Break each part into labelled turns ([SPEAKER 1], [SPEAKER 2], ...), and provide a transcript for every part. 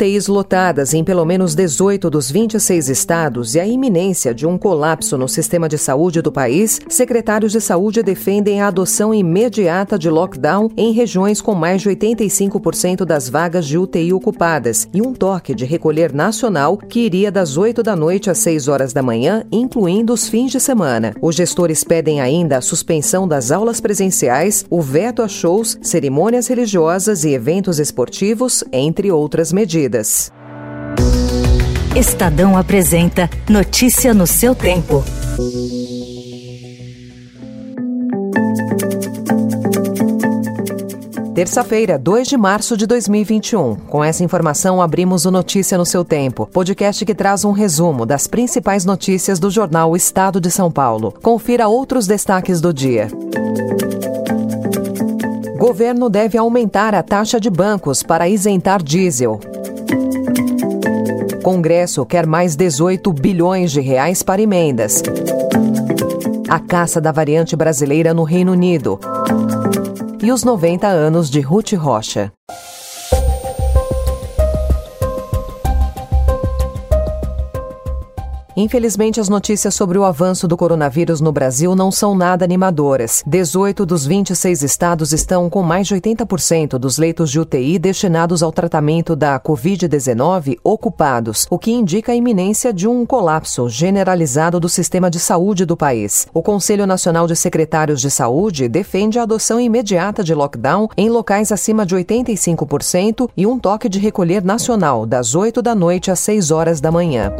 [SPEAKER 1] UTIs lotadas em pelo menos 18 dos 26 estados e a iminência de um colapso no sistema de saúde do país, secretários de saúde defendem a adoção imediata de lockdown em regiões com mais de 85% das vagas de UTI ocupadas e um toque de recolher nacional que iria das 8 da noite às 6 horas da manhã, incluindo os fins de semana. Os gestores pedem ainda a suspensão das aulas presenciais, o veto a shows, cerimônias religiosas e eventos esportivos, entre outras medidas.
[SPEAKER 2] Estadão apresenta Notícia no seu tempo.
[SPEAKER 1] Terça-feira, 2 de março de 2021. Com essa informação, abrimos o Notícia no seu tempo, podcast que traz um resumo das principais notícias do jornal Estado de São Paulo. Confira outros destaques do dia. Governo deve aumentar a taxa de bancos para isentar diesel. Congresso quer mais 18 bilhões de reais para emendas. A caça da variante brasileira no Reino Unido. E os 90 anos de Ruth Rocha. Infelizmente, as notícias sobre o avanço do coronavírus no Brasil não são nada animadoras. 18 dos 26 estados estão com mais de 80% dos leitos de UTI destinados ao tratamento da Covid-19 ocupados, o que indica a iminência de um colapso generalizado do sistema de saúde do país. O Conselho Nacional de Secretários de Saúde defende a adoção imediata de lockdown em locais acima de 85% e um toque de recolher nacional das 8 da noite às 6 horas da manhã.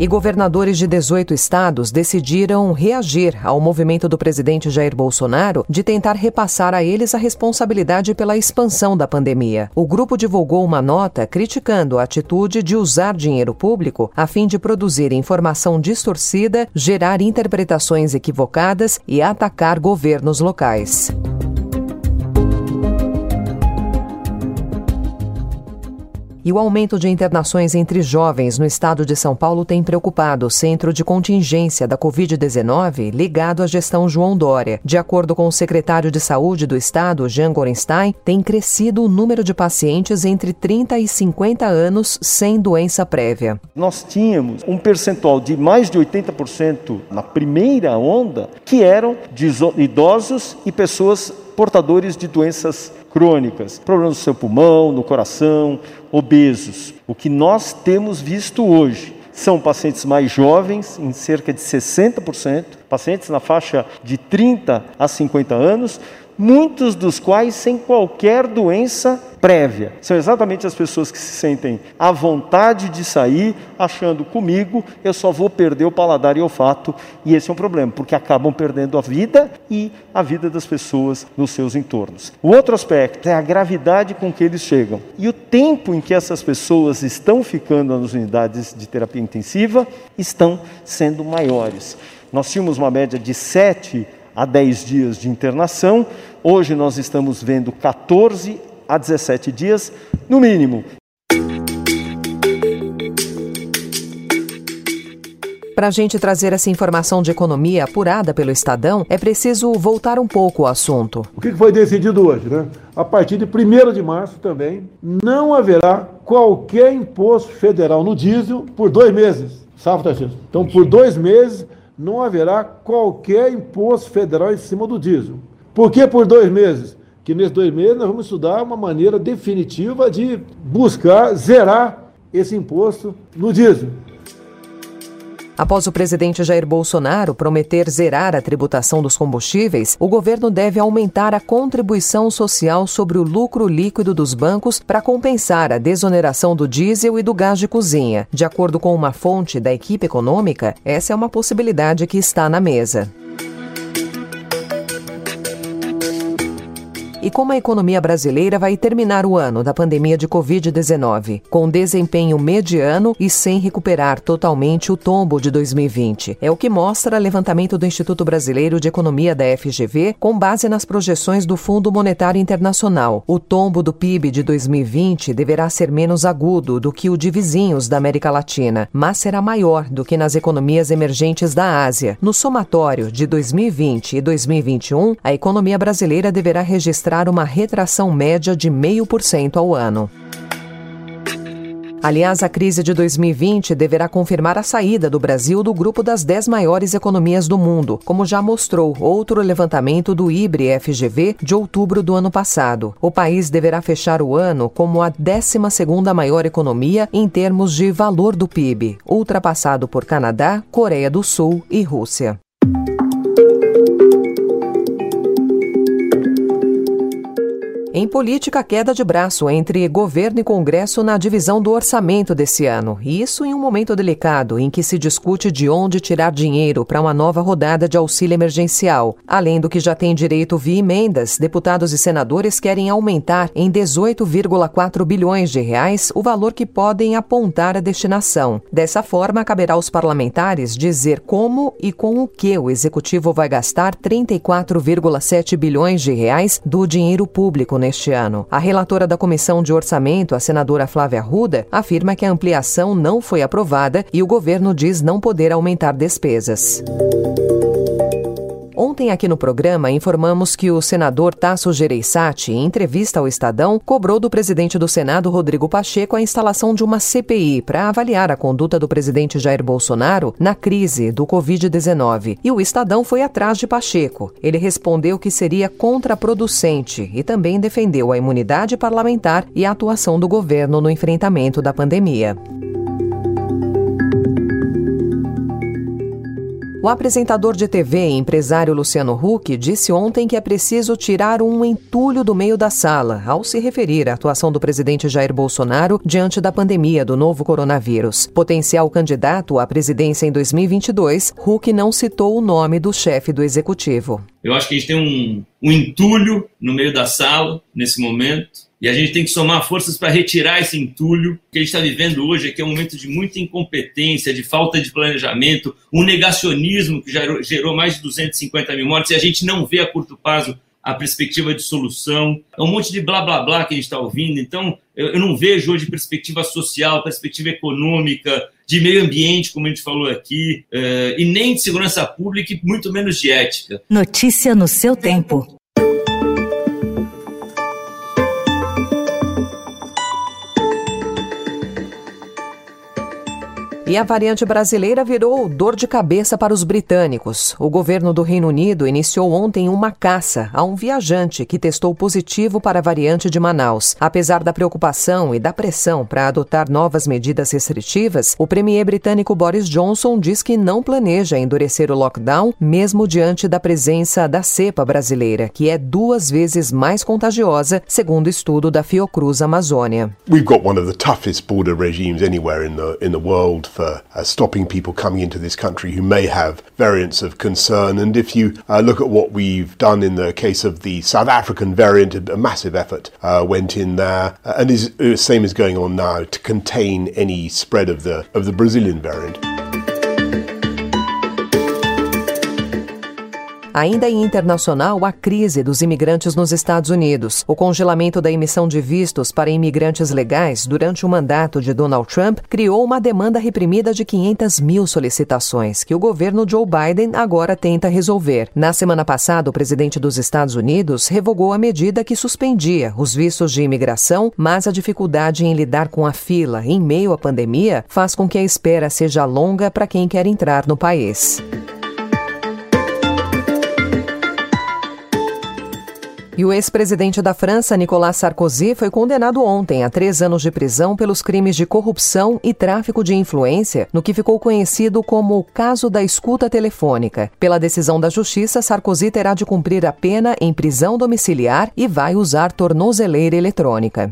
[SPEAKER 1] E governadores de 18 estados decidiram reagir ao movimento do presidente Jair Bolsonaro de tentar repassar a eles a responsabilidade pela expansão da pandemia. O grupo divulgou uma nota criticando a atitude de usar dinheiro público a fim de produzir informação distorcida, gerar interpretações equivocadas e atacar governos locais. E o aumento de internações entre jovens no estado de São Paulo tem preocupado o Centro de Contingência da Covid-19 ligado à gestão João Dória. De acordo com o secretário de Saúde do estado, Jean Gorenstein, tem crescido o número de pacientes entre 30 e 50 anos sem doença prévia.
[SPEAKER 3] Nós tínhamos um percentual de mais de 80% na primeira onda que eram de idosos e pessoas portadores de doenças crônicas, problemas no seu pulmão, no coração, obesos. O que nós temos visto hoje são pacientes mais jovens, em cerca de 60%, pacientes na faixa de 30 a 50 anos, muitos dos quais sem qualquer doença prévia. São exatamente as pessoas que se sentem à vontade de sair, achando comigo eu só vou perder o paladar e o olfato, e esse é um problema, porque acabam perdendo a vida e a vida das pessoas nos seus entornos. O outro aspecto é a gravidade com que eles chegam e o tempo em que essas pessoas estão ficando nas unidades de terapia intensiva estão sendo maiores. Nós tínhamos uma média de 7 a 10 dias de internação, Hoje nós estamos vendo 14 a 17 dias, no mínimo.
[SPEAKER 1] Para a gente trazer essa informação de economia apurada pelo Estadão, é preciso voltar um pouco ao assunto.
[SPEAKER 4] O que foi decidido hoje, né? A partir de 1 de março também, não haverá qualquer imposto federal no diesel por dois meses. Safra, Tarcísio. Então, por dois meses, não haverá qualquer imposto federal em cima do diesel. Por que por dois meses? Que nesses dois meses nós vamos estudar uma maneira definitiva de buscar zerar esse imposto no diesel.
[SPEAKER 1] Após o presidente Jair Bolsonaro prometer zerar a tributação dos combustíveis, o governo deve aumentar a contribuição social sobre o lucro líquido dos bancos para compensar a desoneração do diesel e do gás de cozinha. De acordo com uma fonte da equipe econômica, essa é uma possibilidade que está na mesa. E como a economia brasileira vai terminar o ano da pandemia de Covid-19? Com desempenho mediano e sem recuperar totalmente o tombo de 2020. É o que mostra o levantamento do Instituto Brasileiro de Economia da FGV, com base nas projeções do Fundo Monetário Internacional. O tombo do PIB de 2020 deverá ser menos agudo do que o de vizinhos da América Latina, mas será maior do que nas economias emergentes da Ásia. No somatório de 2020 e 2021, a economia brasileira deverá registrar registrar uma retração média de 0,5% ao ano. Aliás, a crise de 2020 deverá confirmar a saída do Brasil do grupo das 10 maiores economias do mundo, como já mostrou outro levantamento do IBRE-FGV de outubro do ano passado. O país deverá fechar o ano como a 12ª maior economia em termos de valor do PIB, ultrapassado por Canadá, Coreia do Sul e Rússia. Em política, queda de braço entre governo e Congresso na divisão do orçamento desse ano. Isso em um momento delicado em que se discute de onde tirar dinheiro para uma nova rodada de auxílio emergencial. Além do que já tem direito via emendas, deputados e senadores querem aumentar em 18,4 bilhões de reais o valor que podem apontar a destinação. Dessa forma, caberá aos parlamentares dizer como e com o que o executivo vai gastar 34,7 bilhões de reais do dinheiro público neste ano. A relatora da Comissão de Orçamento, a senadora Flávia Ruda, afirma que a ampliação não foi aprovada e o governo diz não poder aumentar despesas. Ontem, aqui no programa, informamos que o senador Tasso Gereissati, em entrevista ao Estadão, cobrou do presidente do Senado, Rodrigo Pacheco, a instalação de uma CPI para avaliar a conduta do presidente Jair Bolsonaro na crise do Covid-19. E o Estadão foi atrás de Pacheco. Ele respondeu que seria contraproducente e também defendeu a imunidade parlamentar e a atuação do governo no enfrentamento da pandemia. O apresentador de TV e empresário Luciano Huck disse ontem que é preciso tirar um entulho do meio da sala ao se referir à atuação do presidente Jair Bolsonaro diante da pandemia do novo coronavírus. Potencial candidato à presidência em 2022, Huck não citou o nome do chefe do executivo.
[SPEAKER 5] Eu acho que a gente tem um, um entulho no meio da sala nesse momento e a gente tem que somar forças para retirar esse entulho que a gente está vivendo hoje, que é um momento de muita incompetência, de falta de planejamento, um negacionismo que gerou, gerou mais de 250 mil mortes, e a gente não vê a curto prazo a perspectiva de solução. É um monte de blá blá blá que a gente está ouvindo. Então, eu, não vejo hoje perspectiva social, perspectiva econômica, de meio ambiente, como a gente falou aqui, uh, e nem de segurança pública, e muito menos de ética.
[SPEAKER 2] Notícia no seu tempo.
[SPEAKER 1] E a variante brasileira virou dor de cabeça para os britânicos. O governo do Reino Unido iniciou ontem uma caça a um viajante que testou positivo para a variante de Manaus. Apesar da preocupação e da pressão para adotar novas medidas restritivas, o premier britânico Boris Johnson diz que não planeja endurecer o lockdown, mesmo diante da presença da cepa brasileira, que é duas vezes mais contagiosa, segundo estudo da Fiocruz Amazônia.
[SPEAKER 6] We've got one of the toughest border regimes anywhere in the in the world. For uh, stopping people coming into this country who may have variants of concern. And if you uh, look at what we've done in the case of the South African variant, a massive effort uh, went in there, uh, and is the same is going on now to contain any spread of the of the Brazilian variant.
[SPEAKER 1] Ainda em internacional, a crise dos imigrantes nos Estados Unidos. O congelamento da emissão de vistos para imigrantes legais durante o mandato de Donald Trump criou uma demanda reprimida de 500 mil solicitações, que o governo Joe Biden agora tenta resolver. Na semana passada, o presidente dos Estados Unidos revogou a medida que suspendia os vistos de imigração, mas a dificuldade em lidar com a fila em meio à pandemia faz com que a espera seja longa para quem quer entrar no país. E o ex-presidente da França, Nicolas Sarkozy, foi condenado ontem a três anos de prisão pelos crimes de corrupção e tráfico de influência, no que ficou conhecido como o caso da escuta telefônica. Pela decisão da Justiça, Sarkozy terá de cumprir a pena em prisão domiciliar e vai usar tornozeleira eletrônica.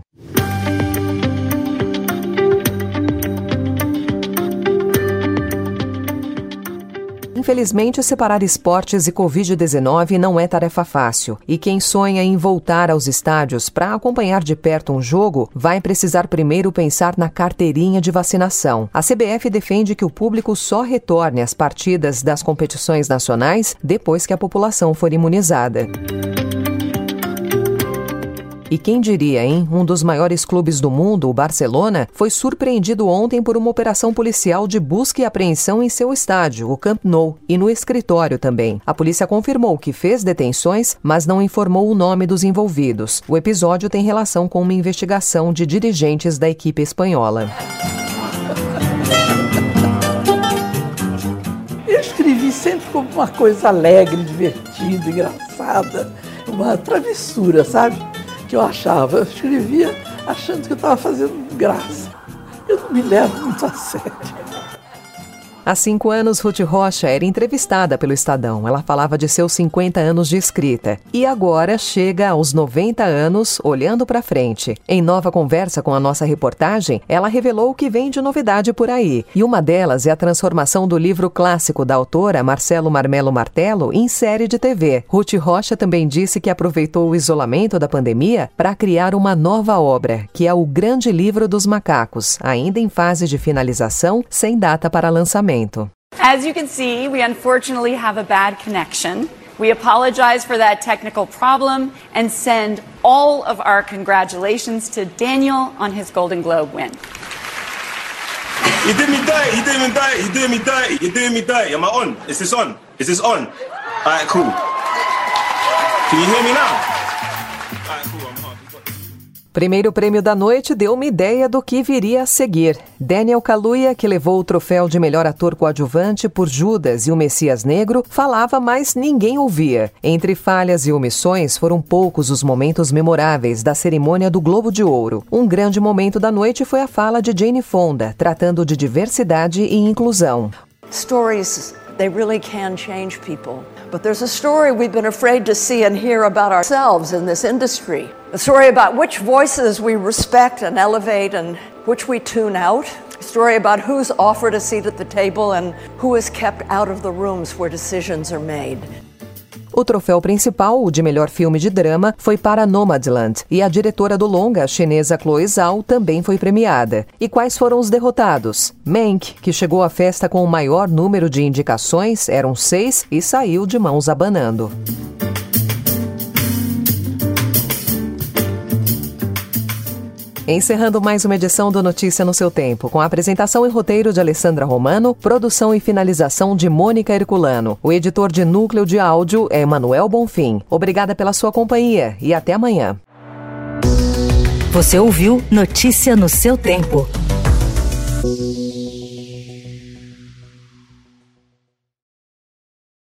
[SPEAKER 1] Infelizmente, separar esportes e Covid-19 não é tarefa fácil. E quem sonha em voltar aos estádios para acompanhar de perto um jogo vai precisar primeiro pensar na carteirinha de vacinação. A CBF defende que o público só retorne às partidas das competições nacionais depois que a população for imunizada. E quem diria, hein? Um dos maiores clubes do mundo, o Barcelona, foi surpreendido ontem por uma operação policial de busca e apreensão em seu estádio, o Camp Nou, e no escritório também. A polícia confirmou que fez detenções, mas não informou o nome dos envolvidos. O episódio tem relação com uma investigação de dirigentes da equipe espanhola.
[SPEAKER 7] Eu escrevi sempre como uma coisa alegre, divertida, engraçada, uma travessura, sabe? Que eu achava. Eu escrevia achando que eu estava fazendo graça. Eu não me levo muito a sério.
[SPEAKER 1] Há cinco anos, Ruth Rocha era entrevistada pelo Estadão. Ela falava de seus 50 anos de escrita. E agora chega aos 90 anos, olhando para frente. Em nova conversa com a nossa reportagem, ela revelou o que vem de novidade por aí. E uma delas é a transformação do livro clássico da autora Marcelo Marmelo Martelo em série de TV. Ruth Rocha também disse que aproveitou o isolamento da pandemia para criar uma nova obra, que é o Grande Livro dos Macacos, ainda em fase de finalização, sem data para lançamento.
[SPEAKER 8] As you can see, we unfortunately have a bad connection. We apologize for that technical problem and send all of our congratulations to Daniel on his Golden Globe win.
[SPEAKER 9] You did me dirty, you did me dirty, you did me dirty, you did me dirty. Am I on? Is this on? Is this on? Alright, cool. Can you hear me now?
[SPEAKER 1] Primeiro prêmio da noite deu uma ideia do que viria a seguir. Daniel Kaluuya, que levou o troféu de melhor ator coadjuvante por Judas e o Messias Negro, falava, mas ninguém ouvia. Entre falhas e omissões, foram poucos os momentos memoráveis da cerimônia do Globo de Ouro. Um grande momento da noite foi a fala de Jane Fonda, tratando de diversidade e inclusão.
[SPEAKER 10] Stories, they really can change people. But there's a story we've been afraid to see and hear about ourselves in this industry. A story about which voices we respect and elevate and which we tune out. A story about who's offered a seat at the table and who is kept out of the rooms where decisions are made.
[SPEAKER 1] O troféu principal, o de melhor filme de drama, foi para Nomadland, e a diretora do longa, a chinesa Chloe Zhao, também foi premiada. E quais foram os derrotados? Mank, que chegou à festa com o maior número de indicações, eram seis, e saiu de mãos abanando. Encerrando mais uma edição do Notícia no seu tempo, com a apresentação e roteiro de Alessandra Romano, produção e finalização de Mônica Herculano. O editor de núcleo de áudio é Manuel Bonfim. Obrigada pela sua companhia e até amanhã.
[SPEAKER 2] Você ouviu Notícia no seu tempo.